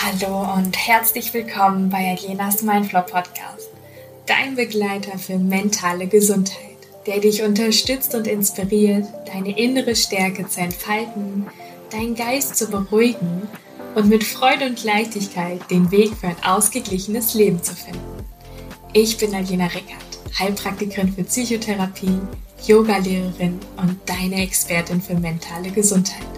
Hallo und herzlich willkommen bei Alenas Mindflow Podcast, dein Begleiter für mentale Gesundheit, der dich unterstützt und inspiriert, deine innere Stärke zu entfalten, deinen Geist zu beruhigen und mit Freude und Leichtigkeit den Weg für ein ausgeglichenes Leben zu finden. Ich bin Alina Rickert, Heilpraktikerin für Psychotherapie, Yogalehrerin und deine Expertin für mentale Gesundheit.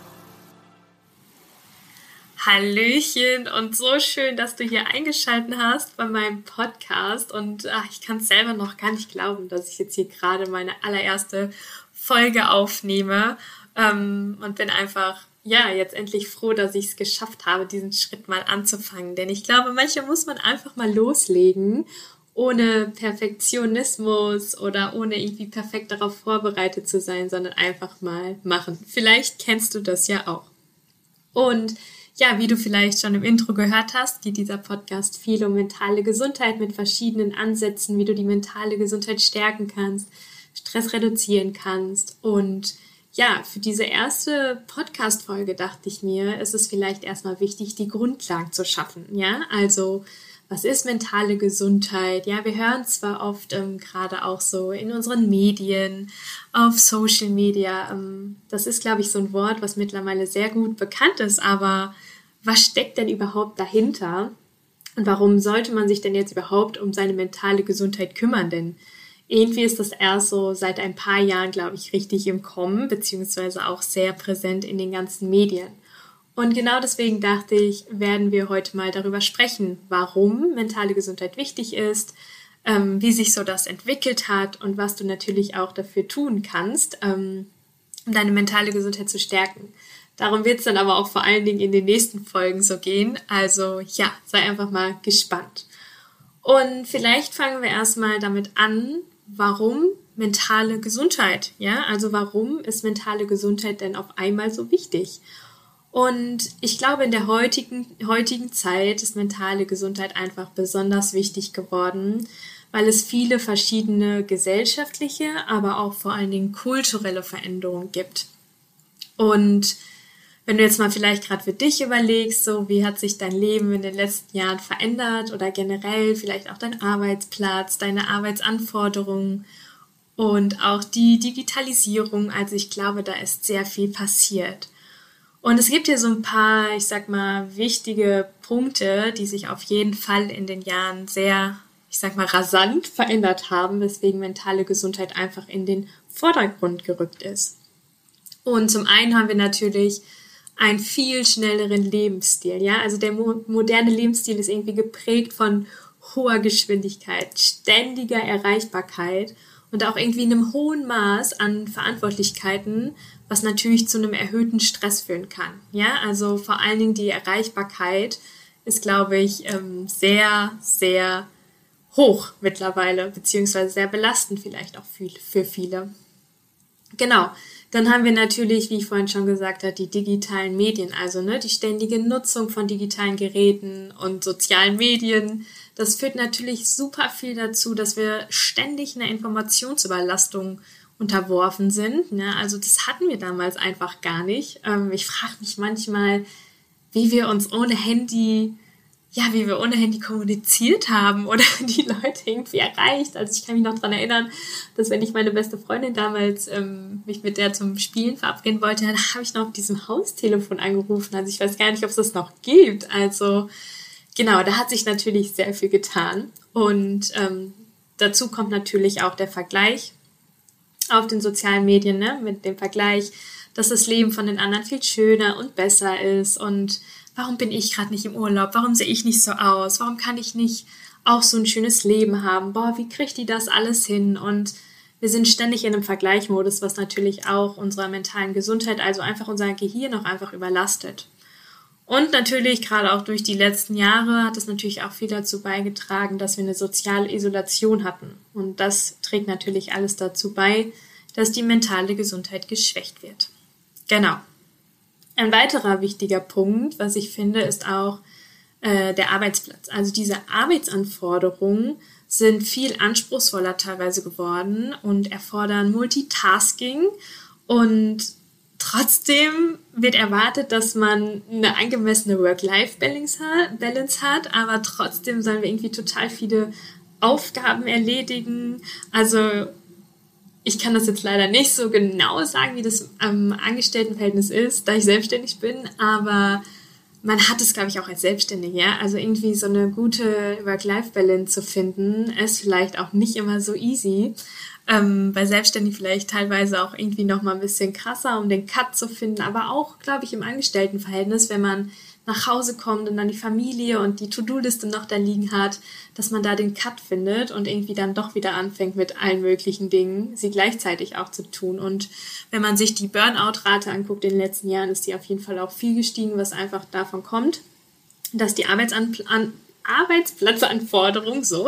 Hallöchen und so schön, dass du hier eingeschaltet hast bei meinem Podcast. Und ach, ich kann es selber noch gar nicht glauben, dass ich jetzt hier gerade meine allererste Folge aufnehme ähm, und bin einfach, ja, jetzt endlich froh, dass ich es geschafft habe, diesen Schritt mal anzufangen. Denn ich glaube, manche muss man einfach mal loslegen ohne Perfektionismus oder ohne irgendwie perfekt darauf vorbereitet zu sein, sondern einfach mal machen. Vielleicht kennst du das ja auch. Und ja, wie du vielleicht schon im Intro gehört hast, geht dieser Podcast viel um mentale Gesundheit mit verschiedenen Ansätzen, wie du die mentale Gesundheit stärken kannst, Stress reduzieren kannst. Und ja, für diese erste Podcast-Folge dachte ich mir, ist es vielleicht erstmal wichtig, die Grundlagen zu schaffen. Ja, also was ist mentale Gesundheit? Ja, wir hören zwar oft ähm, gerade auch so in unseren Medien, auf Social Media. Ähm, das ist, glaube ich, so ein Wort, was mittlerweile sehr gut bekannt ist, aber was steckt denn überhaupt dahinter? Und warum sollte man sich denn jetzt überhaupt um seine mentale Gesundheit kümmern? Denn irgendwie ist das erst so seit ein paar Jahren, glaube ich, richtig im Kommen, beziehungsweise auch sehr präsent in den ganzen Medien. Und genau deswegen dachte ich, werden wir heute mal darüber sprechen, warum mentale Gesundheit wichtig ist, ähm, wie sich so das entwickelt hat und was du natürlich auch dafür tun kannst, ähm, um deine mentale Gesundheit zu stärken. Darum wird es dann aber auch vor allen Dingen in den nächsten Folgen so gehen. Also ja, sei einfach mal gespannt. Und vielleicht fangen wir erstmal damit an, warum mentale Gesundheit, ja? Also warum ist mentale Gesundheit denn auf einmal so wichtig? Und ich glaube, in der heutigen, heutigen Zeit ist mentale Gesundheit einfach besonders wichtig geworden, weil es viele verschiedene gesellschaftliche, aber auch vor allen Dingen kulturelle Veränderungen gibt. Und wenn du jetzt mal vielleicht gerade für dich überlegst, so wie hat sich dein Leben in den letzten Jahren verändert oder generell vielleicht auch dein Arbeitsplatz, deine Arbeitsanforderungen und auch die Digitalisierung. Also ich glaube, da ist sehr viel passiert. Und es gibt hier so ein paar, ich sag mal, wichtige Punkte, die sich auf jeden Fall in den Jahren sehr, ich sag mal, rasant verändert haben, weswegen mentale Gesundheit einfach in den Vordergrund gerückt ist. Und zum einen haben wir natürlich einen viel schnelleren Lebensstil, ja. Also der mo moderne Lebensstil ist irgendwie geprägt von hoher Geschwindigkeit, ständiger Erreichbarkeit und auch irgendwie einem hohen Maß an Verantwortlichkeiten, was natürlich zu einem erhöhten Stress führen kann. Ja, also vor allen Dingen die Erreichbarkeit ist, glaube ich, ähm, sehr, sehr hoch mittlerweile, beziehungsweise sehr belastend vielleicht auch für viele. Genau. Dann haben wir natürlich, wie ich vorhin schon gesagt habe, die digitalen Medien, also ne, die ständige Nutzung von digitalen Geräten und sozialen Medien. Das führt natürlich super viel dazu, dass wir ständig einer Informationsüberlastung unterworfen sind. Ne? Also das hatten wir damals einfach gar nicht. Ähm, ich frage mich manchmal, wie wir uns ohne Handy, ja, wie wir ohne Handy kommuniziert haben oder die Leute irgendwie erreicht. Also ich kann mich noch dran erinnern, dass wenn ich meine beste Freundin damals ähm, mich mit der zum Spielen verabreden wollte, dann habe ich noch auf diesem Haustelefon angerufen. Also ich weiß gar nicht, ob es das noch gibt. Also genau, da hat sich natürlich sehr viel getan. Und ähm, dazu kommt natürlich auch der Vergleich auf den sozialen Medien, ne, mit dem Vergleich, dass das Leben von den anderen viel schöner und besser ist und warum bin ich gerade nicht im Urlaub? Warum sehe ich nicht so aus? Warum kann ich nicht auch so ein schönes Leben haben? Boah, wie kriegt die das alles hin? Und wir sind ständig in einem Vergleichmodus, was natürlich auch unserer mentalen Gesundheit, also einfach unser Gehirn auch einfach überlastet. Und natürlich, gerade auch durch die letzten Jahre, hat es natürlich auch viel dazu beigetragen, dass wir eine soziale Isolation hatten. Und das trägt natürlich alles dazu bei, dass die mentale Gesundheit geschwächt wird. Genau. Ein weiterer wichtiger Punkt, was ich finde, ist auch äh, der Arbeitsplatz. Also diese Arbeitsanforderungen sind viel anspruchsvoller teilweise geworden und erfordern Multitasking und Trotzdem wird erwartet, dass man eine angemessene Work-Life-Balance hat, aber trotzdem sollen wir irgendwie total viele Aufgaben erledigen. Also ich kann das jetzt leider nicht so genau sagen, wie das am Angestelltenverhältnis ist, da ich selbstständig bin, aber man hat es, glaube ich, auch als Selbstständige, ja. Also irgendwie so eine gute Work-Life-Balance zu finden, ist vielleicht auch nicht immer so easy. Ähm, bei Selbstständigen vielleicht teilweise auch irgendwie noch mal ein bisschen krasser, um den Cut zu finden, aber auch, glaube ich, im Angestelltenverhältnis, wenn man nach Hause kommt und dann die Familie und die To-Do-Liste noch da liegen hat, dass man da den Cut findet und irgendwie dann doch wieder anfängt mit allen möglichen Dingen, sie gleichzeitig auch zu tun. Und wenn man sich die Burnout-Rate anguckt in den letzten Jahren, ist die auf jeden Fall auch viel gestiegen, was einfach davon kommt, dass die Arbeitsan an Arbeitsplatzanforderungen so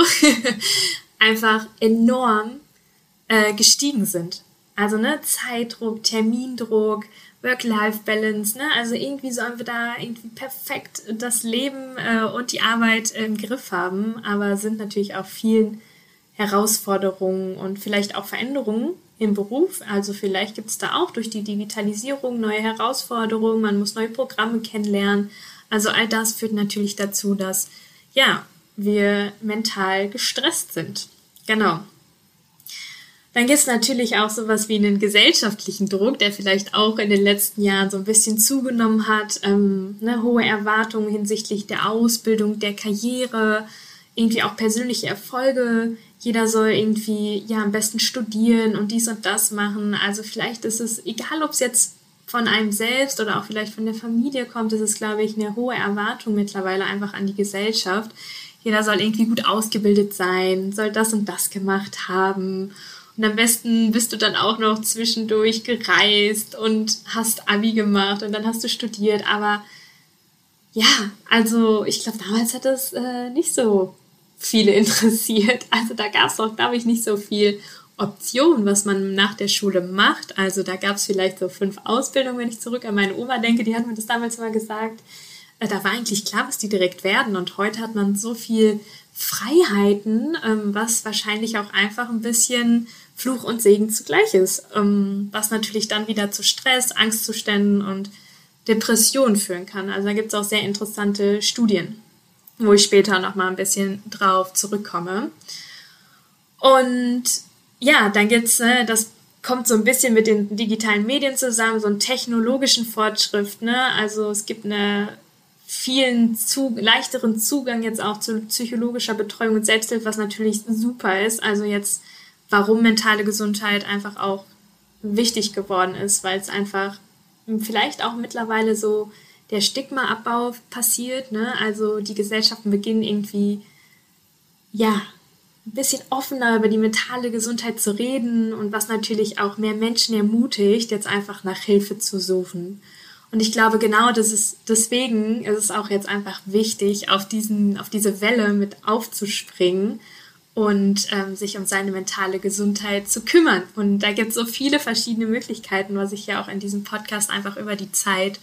einfach enorm äh, gestiegen sind. Also ne, Zeitdruck, Termindruck, Work-Life-Balance, ne? Also irgendwie sollen wir da irgendwie perfekt das Leben äh, und die Arbeit im Griff haben, aber sind natürlich auch vielen Herausforderungen und vielleicht auch Veränderungen im Beruf. Also vielleicht gibt es da auch durch die Digitalisierung neue Herausforderungen, man muss neue Programme kennenlernen. Also all das führt natürlich dazu, dass ja, wir mental gestresst sind. Genau. Dann gibt es natürlich auch sowas wie einen gesellschaftlichen Druck, der vielleicht auch in den letzten Jahren so ein bisschen zugenommen hat. Ähm, ne, hohe Erwartungen hinsichtlich der Ausbildung, der Karriere, irgendwie auch persönliche Erfolge. Jeder soll irgendwie ja am besten studieren und dies und das machen. Also vielleicht ist es, egal ob es jetzt von einem selbst oder auch vielleicht von der Familie kommt, ist es, glaube ich, eine hohe Erwartung mittlerweile einfach an die Gesellschaft. Jeder soll irgendwie gut ausgebildet sein, soll das und das gemacht haben. Und am besten bist du dann auch noch zwischendurch gereist und hast Abi gemacht und dann hast du studiert. Aber ja, also ich glaube, damals hat das äh, nicht so viele interessiert. Also da gab es auch, glaube ich, nicht so viel Option, was man nach der Schule macht. Also da gab es vielleicht so fünf Ausbildungen, wenn ich zurück an meine Oma denke, die hat mir das damals mal gesagt. Äh, da war eigentlich klar, was die direkt werden. Und heute hat man so viel Freiheiten, ähm, was wahrscheinlich auch einfach ein bisschen Fluch und Segen zugleich ist, ähm, was natürlich dann wieder zu Stress, Angstzuständen und Depressionen führen kann. Also da gibt es auch sehr interessante Studien, wo ich später noch mal ein bisschen drauf zurückkomme. Und ja, dann gibt's, äh, das kommt so ein bisschen mit den digitalen Medien zusammen, so einen technologischen Fortschritt. Ne? Also es gibt einen vielen zu, leichteren Zugang jetzt auch zu psychologischer Betreuung und Selbsthilfe, was natürlich super ist. Also jetzt warum mentale Gesundheit einfach auch wichtig geworden ist, weil es einfach vielleicht auch mittlerweile so der Stigmaabbau passiert. Ne? Also die Gesellschaften beginnen irgendwie, ja, ein bisschen offener über die mentale Gesundheit zu reden und was natürlich auch mehr Menschen ermutigt, jetzt einfach nach Hilfe zu suchen. Und ich glaube, genau das ist, deswegen ist es auch jetzt einfach wichtig, auf diesen, auf diese Welle mit aufzuspringen und ähm, sich um seine mentale Gesundheit zu kümmern. Und da gibt es so viele verschiedene Möglichkeiten, was ich ja auch in diesem Podcast einfach über die Zeit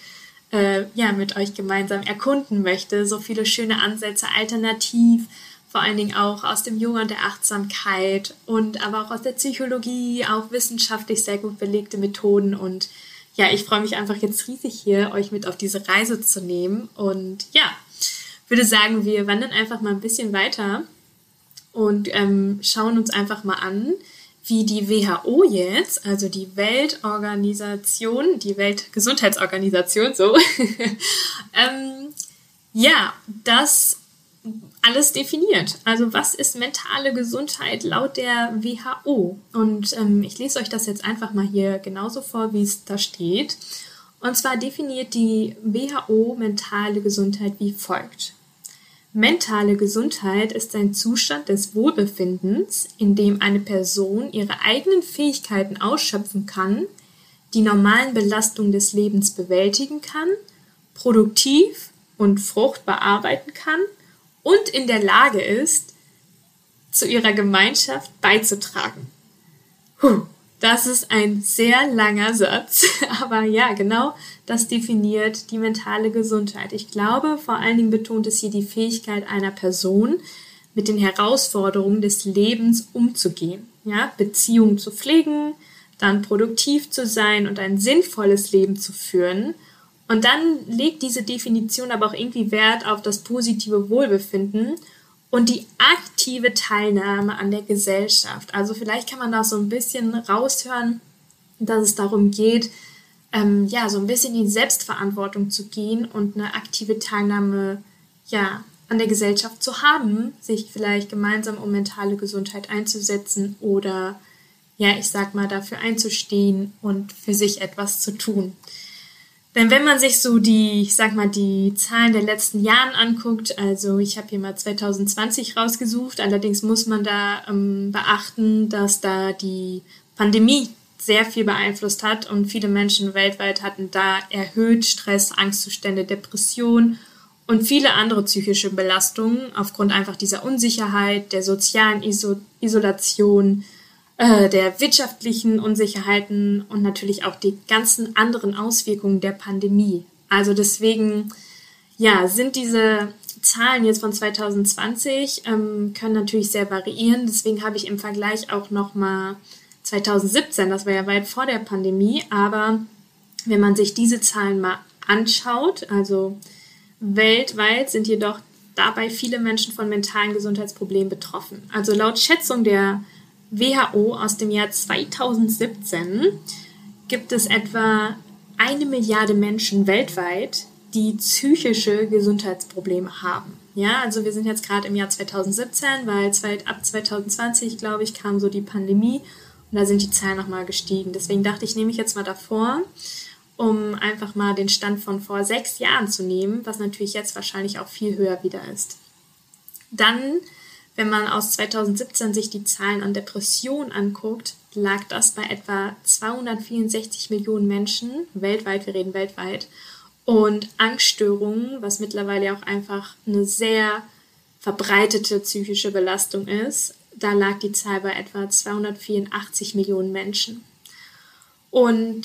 äh, ja mit euch gemeinsam erkunden möchte. So viele schöne Ansätze, alternativ, vor allen Dingen auch aus dem Yoga und der Achtsamkeit und aber auch aus der Psychologie, auch wissenschaftlich sehr gut belegte Methoden und ja, ich freue mich einfach jetzt riesig hier, euch mit auf diese Reise zu nehmen. Und ja, würde sagen, wir wandern einfach mal ein bisschen weiter und ähm, schauen uns einfach mal an, wie die WHO jetzt, also die Weltorganisation, die Weltgesundheitsorganisation, so, ähm, ja, das alles definiert. Also was ist mentale Gesundheit laut der WHO? Und ähm, ich lese euch das jetzt einfach mal hier genauso vor, wie es da steht. Und zwar definiert die WHO mentale Gesundheit wie folgt. Mentale Gesundheit ist ein Zustand des Wohlbefindens, in dem eine Person ihre eigenen Fähigkeiten ausschöpfen kann, die normalen Belastungen des Lebens bewältigen kann, produktiv und fruchtbar arbeiten kann und in der Lage ist, zu ihrer Gemeinschaft beizutragen. Puh, das ist ein sehr langer Satz, aber ja, genau das definiert die mentale Gesundheit. Ich glaube, vor allen Dingen betont es hier die Fähigkeit einer Person, mit den Herausforderungen des Lebens umzugehen, ja, Beziehungen zu pflegen, dann produktiv zu sein und ein sinnvolles Leben zu führen. Und dann legt diese Definition aber auch irgendwie Wert auf das positive Wohlbefinden und die aktive Teilnahme an der Gesellschaft. Also vielleicht kann man da so ein bisschen raushören, dass es darum geht, ähm, ja, so ein bisschen in Selbstverantwortung zu gehen und eine aktive Teilnahme, ja, an der Gesellschaft zu haben, sich vielleicht gemeinsam um mentale Gesundheit einzusetzen oder, ja, ich sag mal, dafür einzustehen und für sich etwas zu tun. Denn wenn man sich so die, ich sag mal, die Zahlen der letzten Jahren anguckt, also ich habe hier mal 2020 rausgesucht, allerdings muss man da ähm, beachten, dass da die Pandemie sehr viel beeinflusst hat und viele Menschen weltweit hatten da erhöht Stress, Angstzustände, Depression und viele andere psychische Belastungen aufgrund einfach dieser Unsicherheit, der sozialen Iso Isolation, äh, der wirtschaftlichen Unsicherheiten und natürlich auch die ganzen anderen Auswirkungen der Pandemie. Also deswegen, ja, sind diese Zahlen jetzt von 2020 ähm, können natürlich sehr variieren. Deswegen habe ich im Vergleich auch noch mal 2017, das war ja weit vor der Pandemie, aber wenn man sich diese Zahlen mal anschaut, also weltweit sind jedoch dabei viele Menschen von mentalen Gesundheitsproblemen betroffen. Also laut Schätzung der WHO aus dem Jahr 2017 gibt es etwa eine Milliarde Menschen weltweit, die psychische Gesundheitsprobleme haben. Ja, also wir sind jetzt gerade im Jahr 2017, weil ab 2020, glaube ich, kam so die Pandemie und da sind die Zahlen nochmal gestiegen. Deswegen dachte ich, nehme ich jetzt mal davor, um einfach mal den Stand von vor sechs Jahren zu nehmen, was natürlich jetzt wahrscheinlich auch viel höher wieder ist. Dann wenn man aus 2017 sich die Zahlen an Depressionen anguckt, lag das bei etwa 264 Millionen Menschen weltweit, wir reden weltweit. Und Angststörungen, was mittlerweile auch einfach eine sehr verbreitete psychische Belastung ist, da lag die Zahl bei etwa 284 Millionen Menschen. Und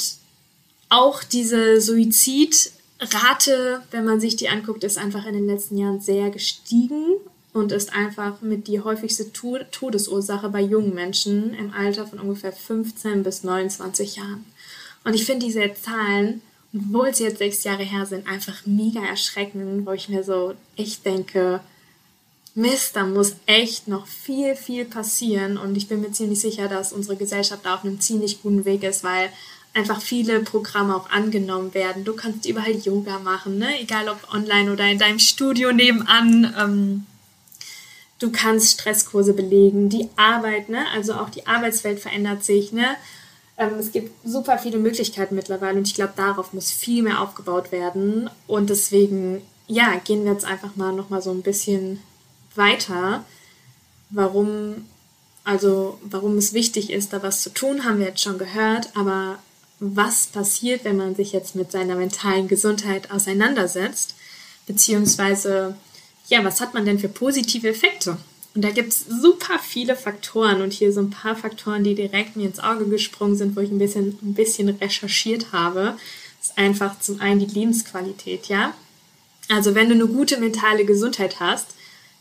auch diese Suizidrate, wenn man sich die anguckt, ist einfach in den letzten Jahren sehr gestiegen und ist einfach mit die häufigste Todesursache bei jungen Menschen im Alter von ungefähr 15 bis 29 Jahren. Und ich finde diese Zahlen, obwohl sie jetzt sechs Jahre her sind, einfach mega erschreckend, wo ich mir so echt denke, Mist, da muss echt noch viel, viel passieren. Und ich bin mir ziemlich sicher, dass unsere Gesellschaft da auf einem ziemlich guten Weg ist, weil einfach viele Programme auch angenommen werden. Du kannst überall Yoga machen, ne? egal ob online oder in deinem Studio nebenan. Ähm, du kannst Stresskurse belegen, die Arbeit, ne? also auch die Arbeitswelt verändert sich. Ne? Ähm, es gibt super viele Möglichkeiten mittlerweile und ich glaube, darauf muss viel mehr aufgebaut werden. Und deswegen, ja, gehen wir jetzt einfach mal nochmal so ein bisschen weiter. Warum, also warum es wichtig ist, da was zu tun, haben wir jetzt schon gehört, aber was passiert, wenn man sich jetzt mit seiner mentalen Gesundheit auseinandersetzt, beziehungsweise ja, was hat man denn für positive Effekte? Und da gibt es super viele Faktoren und hier so ein paar Faktoren, die direkt mir ins Auge gesprungen sind, wo ich ein bisschen, ein bisschen recherchiert habe. Das ist einfach zum einen die Lebensqualität, ja. Also wenn du eine gute mentale Gesundheit hast,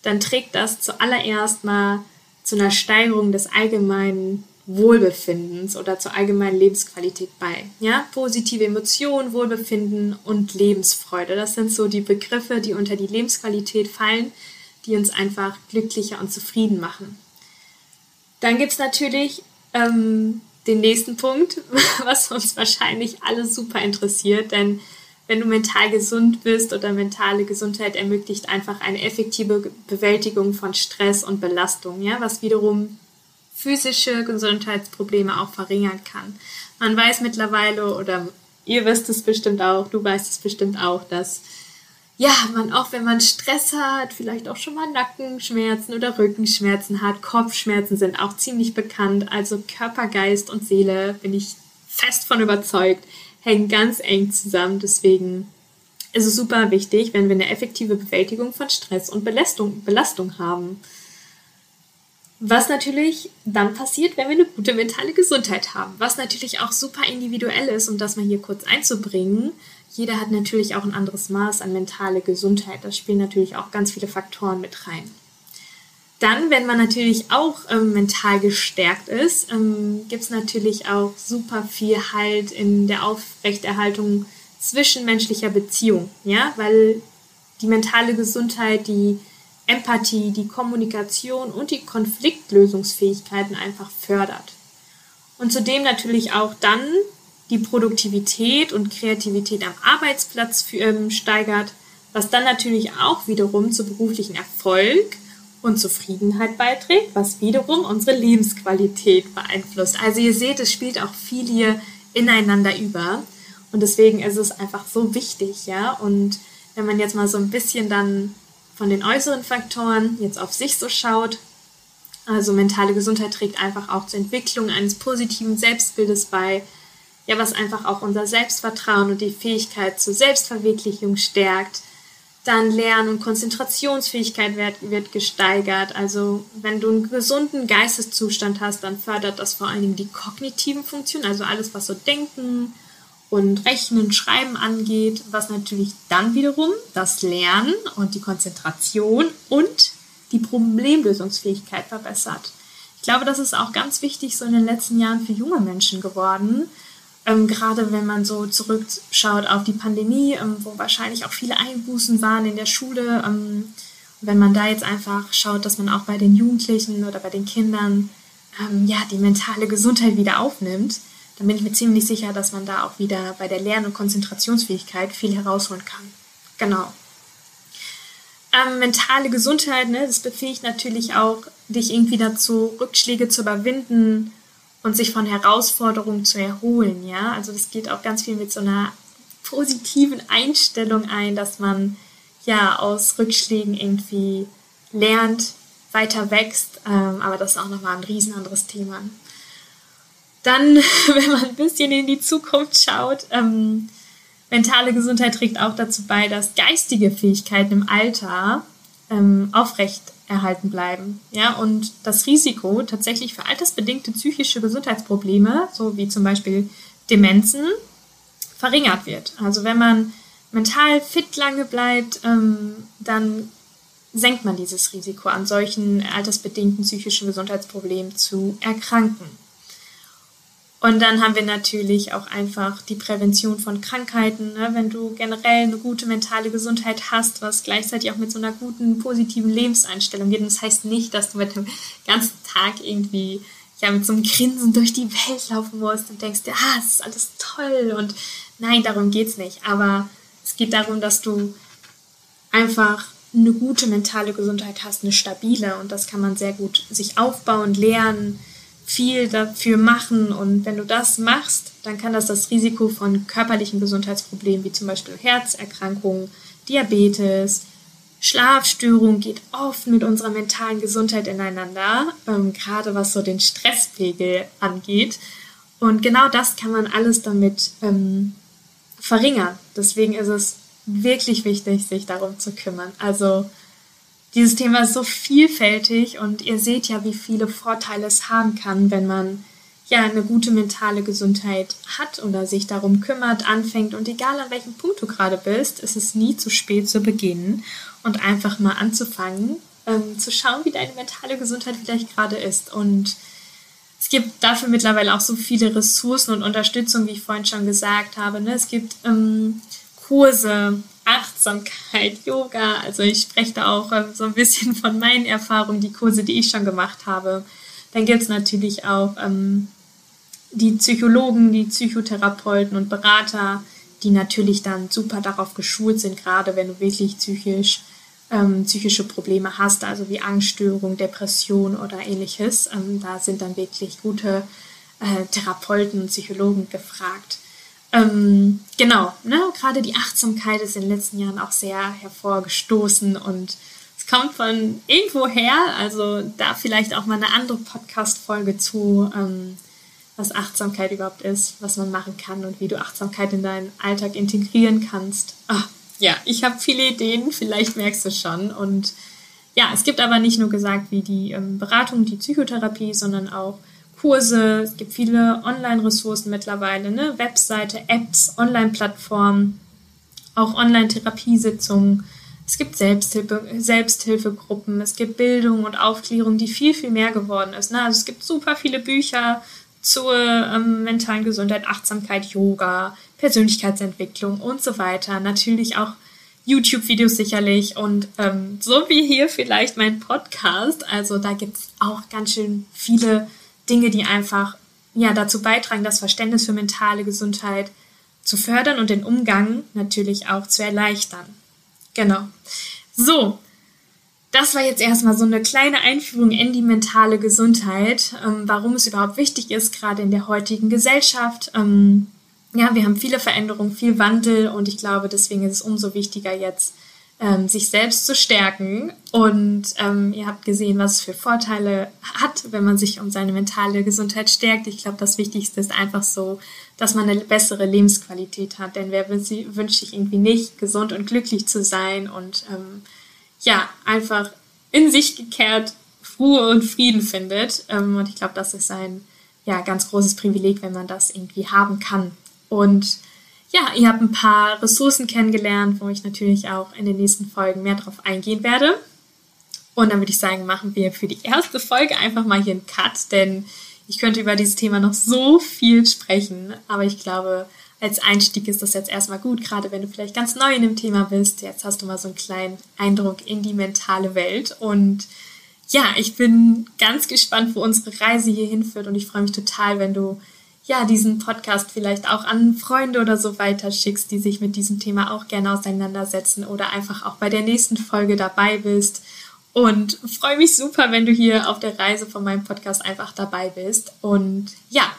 dann trägt das zuallererst mal zu einer Steigerung des allgemeinen Wohlbefindens oder zur allgemeinen Lebensqualität bei. Ja, positive Emotionen, Wohlbefinden und Lebensfreude. Das sind so die Begriffe, die unter die Lebensqualität fallen, die uns einfach glücklicher und zufrieden machen. Dann gibt es natürlich ähm, den nächsten Punkt, was uns wahrscheinlich alle super interessiert, denn wenn du mental gesund bist oder mentale Gesundheit ermöglicht einfach eine effektive Bewältigung von Stress und Belastung, ja, was wiederum physische Gesundheitsprobleme auch verringern kann. Man weiß mittlerweile, oder ihr wisst es bestimmt auch, du weißt es bestimmt auch, dass ja, man auch wenn man Stress hat, vielleicht auch schon mal Nackenschmerzen oder Rückenschmerzen hat, Kopfschmerzen sind auch ziemlich bekannt. Also Körper, Geist und Seele, bin ich fest von überzeugt, hängen ganz eng zusammen. Deswegen ist es super wichtig, wenn wir eine effektive Bewältigung von Stress und Belastung, Belastung haben. Was natürlich dann passiert, wenn wir eine gute mentale Gesundheit haben. Was natürlich auch super individuell ist, um das mal hier kurz einzubringen. Jeder hat natürlich auch ein anderes Maß an mentale Gesundheit. Da spielen natürlich auch ganz viele Faktoren mit rein. Dann, wenn man natürlich auch ähm, mental gestärkt ist, ähm, gibt es natürlich auch super viel Halt in der Aufrechterhaltung zwischenmenschlicher Beziehung, ja, weil die mentale Gesundheit, die Empathie, die Kommunikation und die Konfliktlösungsfähigkeiten einfach fördert. Und zudem natürlich auch dann die Produktivität und Kreativität am Arbeitsplatz für, ähm, steigert, was dann natürlich auch wiederum zu beruflichen Erfolg und Zufriedenheit beiträgt, was wiederum unsere Lebensqualität beeinflusst. Also ihr seht, es spielt auch viel hier ineinander über. Und deswegen ist es einfach so wichtig, ja. Und wenn man jetzt mal so ein bisschen dann von den äußeren Faktoren jetzt auf sich so schaut, also mentale Gesundheit trägt einfach auch zur Entwicklung eines positiven Selbstbildes bei, ja, was einfach auch unser Selbstvertrauen und die Fähigkeit zur Selbstverwirklichung stärkt. Dann Lern- und Konzentrationsfähigkeit wird, wird gesteigert. Also wenn du einen gesunden Geisteszustand hast, dann fördert das vor allen Dingen die kognitiven Funktionen, also alles, was so Denken und Rechnen, Schreiben angeht, was natürlich dann wiederum das Lernen und die Konzentration und die Problemlösungsfähigkeit verbessert. Ich glaube, das ist auch ganz wichtig so in den letzten Jahren für junge Menschen geworden, ähm, gerade wenn man so zurückschaut auf die Pandemie, ähm, wo wahrscheinlich auch viele Einbußen waren in der Schule. Ähm, wenn man da jetzt einfach schaut, dass man auch bei den Jugendlichen oder bei den Kindern ähm, ja, die mentale Gesundheit wieder aufnimmt, dann bin ich mir ziemlich sicher, dass man da auch wieder bei der Lern- und Konzentrationsfähigkeit viel herausholen kann. Genau. Ähm, mentale Gesundheit, ne, das befähigt natürlich auch, dich irgendwie dazu, Rückschläge zu überwinden und sich von Herausforderungen zu erholen, ja. Also das geht auch ganz viel mit so einer positiven Einstellung ein, dass man ja aus Rückschlägen irgendwie lernt, weiter wächst, ähm, aber das ist auch nochmal ein riesen anderes Thema. Dann, wenn man ein bisschen in die Zukunft schaut, ähm, mentale Gesundheit trägt auch dazu bei, dass geistige Fähigkeiten im Alter ähm, aufrecht erhalten bleiben. Ja, und das Risiko tatsächlich für altersbedingte psychische Gesundheitsprobleme, so wie zum Beispiel Demenzen, verringert wird. Also wenn man mental fit lange bleibt, ähm, dann senkt man dieses Risiko, an solchen altersbedingten psychischen Gesundheitsproblemen zu erkranken. Und dann haben wir natürlich auch einfach die Prävention von Krankheiten. Ne? Wenn du generell eine gute mentale Gesundheit hast, was gleichzeitig auch mit so einer guten, positiven Lebenseinstellung geht. Und das heißt nicht, dass du mit dem ganzen Tag irgendwie ja, mit so einem Grinsen durch die Welt laufen musst und denkst, ja, ah, es ist alles toll. Und nein, darum geht es nicht. Aber es geht darum, dass du einfach eine gute mentale Gesundheit hast, eine stabile. Und das kann man sehr gut sich aufbauen, lernen viel dafür machen. Und wenn du das machst, dann kann das das Risiko von körperlichen Gesundheitsproblemen wie zum Beispiel Herzerkrankungen, Diabetes, Schlafstörungen geht oft mit unserer mentalen Gesundheit ineinander, ähm, gerade was so den Stresspegel angeht. Und genau das kann man alles damit ähm, verringern. Deswegen ist es wirklich wichtig, sich darum zu kümmern. Also dieses Thema ist so vielfältig und ihr seht ja, wie viele Vorteile es haben kann, wenn man ja eine gute mentale Gesundheit hat oder sich darum kümmert, anfängt und egal an welchem Punkt du gerade bist, ist es nie zu spät zu beginnen und einfach mal anzufangen, ähm, zu schauen, wie deine mentale Gesundheit vielleicht gerade ist und es gibt dafür mittlerweile auch so viele Ressourcen und Unterstützung, wie ich vorhin schon gesagt habe. Ne? Es gibt ähm, Kurse, Achtsamkeit, Yoga. Also ich spreche da auch ähm, so ein bisschen von meinen Erfahrungen, die Kurse, die ich schon gemacht habe. Dann gibt es natürlich auch ähm, die Psychologen, die Psychotherapeuten und Berater, die natürlich dann super darauf geschult sind, gerade wenn du wirklich psychisch ähm, psychische Probleme hast, also wie Angststörung, Depression oder ähnliches. Ähm, da sind dann wirklich gute äh, Therapeuten und Psychologen gefragt. Ähm, genau, ne? gerade die Achtsamkeit ist in den letzten Jahren auch sehr hervorgestoßen und es kommt von irgendwo her, also da vielleicht auch mal eine andere Podcast-Folge zu, ähm, was Achtsamkeit überhaupt ist, was man machen kann und wie du Achtsamkeit in deinen Alltag integrieren kannst. Oh, ja, ich habe viele Ideen, vielleicht merkst du schon. Und ja, es gibt aber nicht nur gesagt wie die ähm, Beratung, die Psychotherapie, sondern auch Kurse. Es gibt viele Online-Ressourcen mittlerweile, ne? Webseite, Apps, Online-Plattformen, auch Online-Therapiesitzungen. Es gibt Selbsthilfe, Selbsthilfegruppen, es gibt Bildung und Aufklärung, die viel, viel mehr geworden ist. Ne? Also es gibt super viele Bücher zur ähm, mentalen Gesundheit, Achtsamkeit, Yoga, Persönlichkeitsentwicklung und so weiter. Natürlich auch YouTube-Videos sicherlich und ähm, so wie hier vielleicht mein Podcast. Also da gibt es auch ganz schön viele Dinge, die einfach ja, dazu beitragen, das Verständnis für mentale Gesundheit zu fördern und den Umgang natürlich auch zu erleichtern. Genau. So, das war jetzt erstmal so eine kleine Einführung in die mentale Gesundheit, ähm, warum es überhaupt wichtig ist, gerade in der heutigen Gesellschaft. Ähm, ja, wir haben viele Veränderungen, viel Wandel und ich glaube, deswegen ist es umso wichtiger jetzt, ähm, sich selbst zu stärken. Und ähm, ihr habt gesehen, was es für Vorteile hat, wenn man sich um seine mentale Gesundheit stärkt. Ich glaube, das Wichtigste ist einfach so, dass man eine bessere Lebensqualität hat. Denn wer wünscht sich irgendwie nicht, gesund und glücklich zu sein und ähm, ja, einfach in sich gekehrt Ruhe und Frieden findet. Ähm, und ich glaube, das ist ein ja, ganz großes Privileg, wenn man das irgendwie haben kann. Und ja, ihr habt ein paar Ressourcen kennengelernt, wo ich natürlich auch in den nächsten Folgen mehr drauf eingehen werde. Und dann würde ich sagen, machen wir für die erste Folge einfach mal hier einen Cut, denn ich könnte über dieses Thema noch so viel sprechen, aber ich glaube, als Einstieg ist das jetzt erstmal gut, gerade wenn du vielleicht ganz neu in dem Thema bist. Jetzt hast du mal so einen kleinen Eindruck in die mentale Welt und ja, ich bin ganz gespannt, wo unsere Reise hier hinführt und ich freue mich total, wenn du ja, diesen Podcast vielleicht auch an Freunde oder so weiter schickst, die sich mit diesem Thema auch gerne auseinandersetzen oder einfach auch bei der nächsten Folge dabei bist. Und freue mich super, wenn du hier auf der Reise von meinem Podcast einfach dabei bist. Und ja,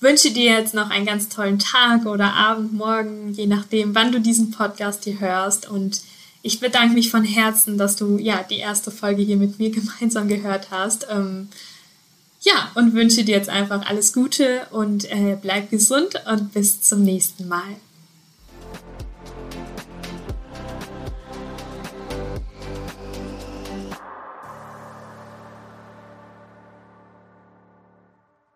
wünsche dir jetzt noch einen ganz tollen Tag oder Abend, Morgen, je nachdem, wann du diesen Podcast hier hörst. Und ich bedanke mich von Herzen, dass du ja die erste Folge hier mit mir gemeinsam gehört hast. Ähm, ja, und wünsche dir jetzt einfach alles Gute und äh, bleib gesund und bis zum nächsten Mal.